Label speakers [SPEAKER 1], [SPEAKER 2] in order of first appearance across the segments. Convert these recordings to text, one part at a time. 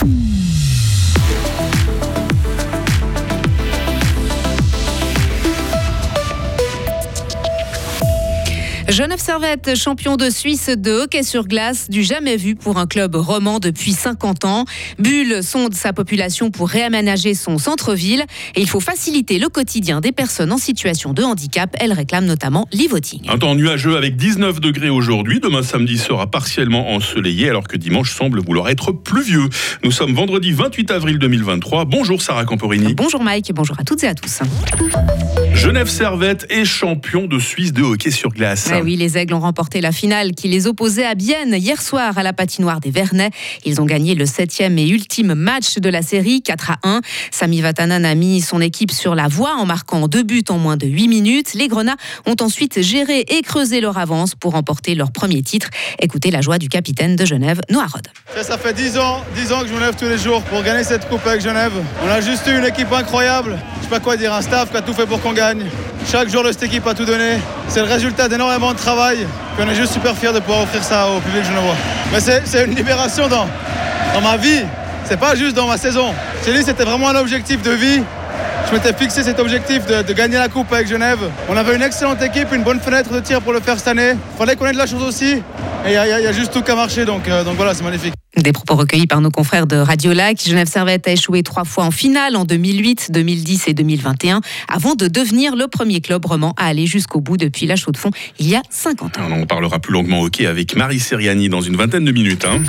[SPEAKER 1] Mm-hmm. Genève Servette, champion de Suisse de hockey sur glace, du jamais vu pour un club roman depuis 50 ans. Bulle sonde sa population pour réaménager son centre-ville et il faut faciliter le quotidien des personnes en situation de handicap. Elle réclame notamment l'e-voting.
[SPEAKER 2] Un temps nuageux avec 19 degrés aujourd'hui. Demain samedi sera partiellement ensoleillé alors que dimanche semble vouloir être pluvieux. Nous sommes vendredi 28 avril 2023. Bonjour Sarah Camporini.
[SPEAKER 1] Bonjour Mike, bonjour à toutes et à tous.
[SPEAKER 2] Genève Servette est champion de Suisse de hockey sur glace.
[SPEAKER 1] Eh oui, les Aigles ont remporté la finale qui les opposait à Bienne hier soir à la patinoire des Vernets. Ils ont gagné le septième et ultime match de la série 4 à 1. Sami Vatanen a mis son équipe sur la voie en marquant deux buts en moins de 8 minutes. Les Grenats ont ensuite géré et creusé leur avance pour remporter leur premier titre. Écoutez la joie du capitaine de Genève, Noah Rod.
[SPEAKER 3] Ça fait 10 ans, 10 ans que je me lève tous les jours pour gagner cette coupe avec Genève. On a juste eu une équipe incroyable. Je sais pas quoi dire, un staff qui a tout fait pour qu'on gagne. Chaque jour, cette équipe a tout donné. C'est le résultat d'énormément de travail. On est juste super fiers de pouvoir offrir ça au public genevois. Mais c'est une libération dans, dans ma vie. C'est pas juste dans ma saison. Chez lui, c'était vraiment un objectif de vie. Je m'étais fixé cet objectif de, gagner la coupe avec Genève. On avait une excellente équipe, une bonne fenêtre de tir pour le faire cette année. Il fallait qu'on ait de la chose aussi. Et il y, a juste tout qui a marché. Donc, euh, donc voilà, c'est magnifique.
[SPEAKER 1] Des propos recueillis par nos confrères de Radio Lac. Genève Servette a échoué trois fois en finale en 2008, 2010 et 2021 avant de devenir le premier club roman à aller jusqu'au bout depuis la chaux de fond il y a 50 ans.
[SPEAKER 2] on parlera plus longuement hockey avec Marie Seriani dans une vingtaine de minutes. Hein.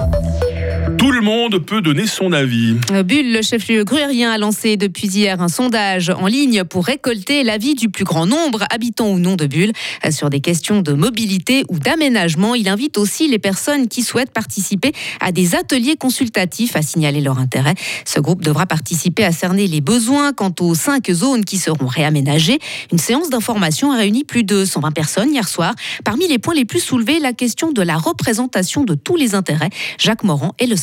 [SPEAKER 2] Tout le monde peut donner son avis.
[SPEAKER 1] Euh, Bulle, le chef-lieu gruérien, a lancé depuis hier un sondage en ligne pour récolter l'avis du plus grand nombre, habitants ou non de Bulle, euh, sur des questions de mobilité ou d'aménagement. Il invite aussi les personnes qui souhaitent participer à des ateliers consultatifs à signaler leur intérêt. Ce groupe devra participer à cerner les besoins quant aux cinq zones qui seront réaménagées. Une séance d'information a réuni plus de 120 personnes hier soir. Parmi les points les plus soulevés, la question de la représentation de tous les intérêts. Jacques Morand est le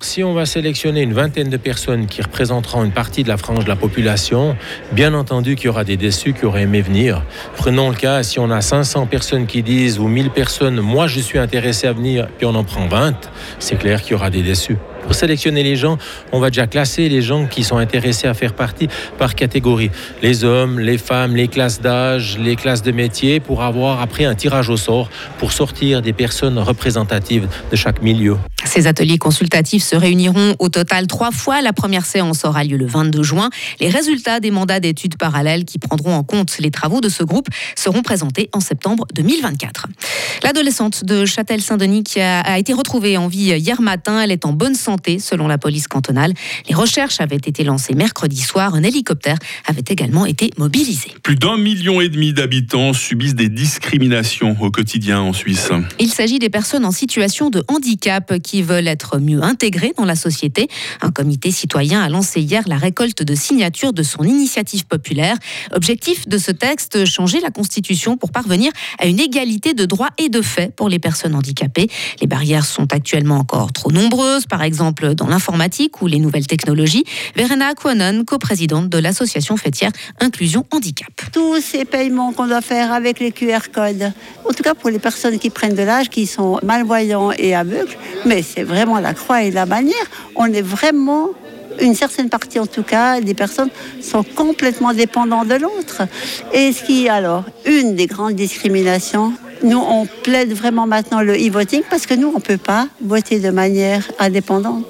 [SPEAKER 4] Si on va sélectionner une vingtaine de personnes qui représenteront une partie de la frange de la population, bien entendu qu'il y aura des déçus qui auraient aimé venir. Prenons le cas, si on a 500 personnes qui disent ou 1000 personnes, moi je suis intéressé à venir, puis on en prend 20, c'est clair qu'il y aura des déçus. Pour sélectionner les gens, on va déjà classer les gens qui sont intéressés à faire partie par catégorie. Les hommes, les femmes, les classes d'âge, les classes de métier, pour avoir après un tirage au sort pour sortir des personnes représentatives de chaque milieu.
[SPEAKER 1] Ces ateliers consultatifs se réuniront au total trois fois. La première séance aura lieu le 22 juin. Les résultats des mandats d'études parallèles qui prendront en compte les travaux de ce groupe seront présentés en septembre 2024. L'adolescente de Châtel-Saint-Denis qui a été retrouvée en vie hier matin, elle est en bonne santé selon la police cantonale. Les recherches avaient été lancées mercredi soir. Un hélicoptère avait également été mobilisé.
[SPEAKER 2] Plus d'un million et demi d'habitants subissent des discriminations au quotidien en Suisse.
[SPEAKER 1] Il s'agit des personnes en situation de handicap qui veulent être mieux intégrés dans la société. Un comité citoyen a lancé hier la récolte de signatures de son initiative populaire. Objectif de ce texte, changer la Constitution pour parvenir à une égalité de droits et de faits pour les personnes handicapées. Les barrières sont actuellement encore trop nombreuses, par exemple dans l'informatique ou les nouvelles technologies. Verena Aquanon, coprésidente de l'association fêtière Inclusion Handicap.
[SPEAKER 5] Tous ces paiements qu'on doit faire avec les QR codes, en tout cas pour les personnes qui prennent de l'âge, qui sont malvoyants et aveugles, mais c'est vraiment la croix et la bannière. On est vraiment une certaine partie en tout cas des personnes sont complètement dépendantes de l'autre. Et ce qui alors une des grandes discriminations, nous on plaide vraiment maintenant le e-voting parce que nous on peut pas voter de manière indépendante.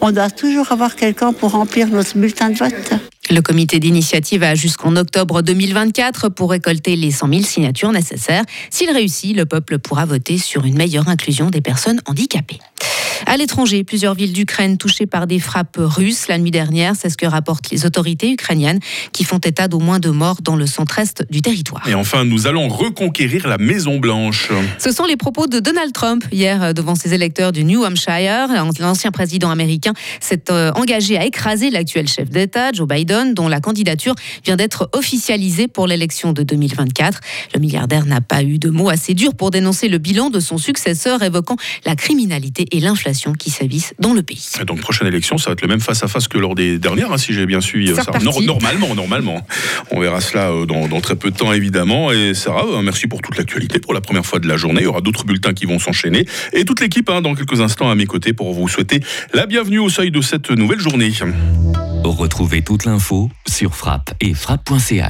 [SPEAKER 5] On doit toujours avoir quelqu'un pour remplir notre bulletin de vote.
[SPEAKER 1] Le comité d'initiative a jusqu'en octobre 2024 pour récolter les 100 000 signatures nécessaires. S'il réussit, le peuple pourra voter sur une meilleure inclusion des personnes handicapées. À l'étranger, plusieurs villes d'Ukraine touchées par des frappes russes la nuit dernière, c'est ce que rapportent les autorités ukrainiennes qui font état d'au moins deux morts dans le centre-est du territoire.
[SPEAKER 2] Et enfin, nous allons reconquérir la Maison Blanche.
[SPEAKER 1] Ce sont les propos de Donald Trump hier devant ses électeurs du New Hampshire. L'ancien président américain s'est euh, engagé à écraser l'actuel chef d'État, Joe Biden, dont la candidature vient d'être officialisée pour l'élection de 2024. Le milliardaire n'a pas eu de mots assez durs pour dénoncer le bilan de son successeur, évoquant la criminalité et l'inflation l'inflation qui s'avisse dans le pays.
[SPEAKER 2] Donc prochaine élection, ça va être le même face à face que lors des dernières, hein, si j'ai bien suivi.
[SPEAKER 1] Ça.
[SPEAKER 2] Nor- normalement, normalement. On verra cela euh, dans, dans très peu de temps, évidemment. Et Sarah, euh, merci pour toute l'actualité. Pour la première fois de la journée, il y aura d'autres bulletins qui vont s'enchaîner. Et toute l'équipe, hein, dans quelques instants, à mes côtés, pour vous souhaiter la bienvenue au seuil de cette nouvelle journée.
[SPEAKER 6] Retrouvez toute l'info sur frappe et frappe.ch.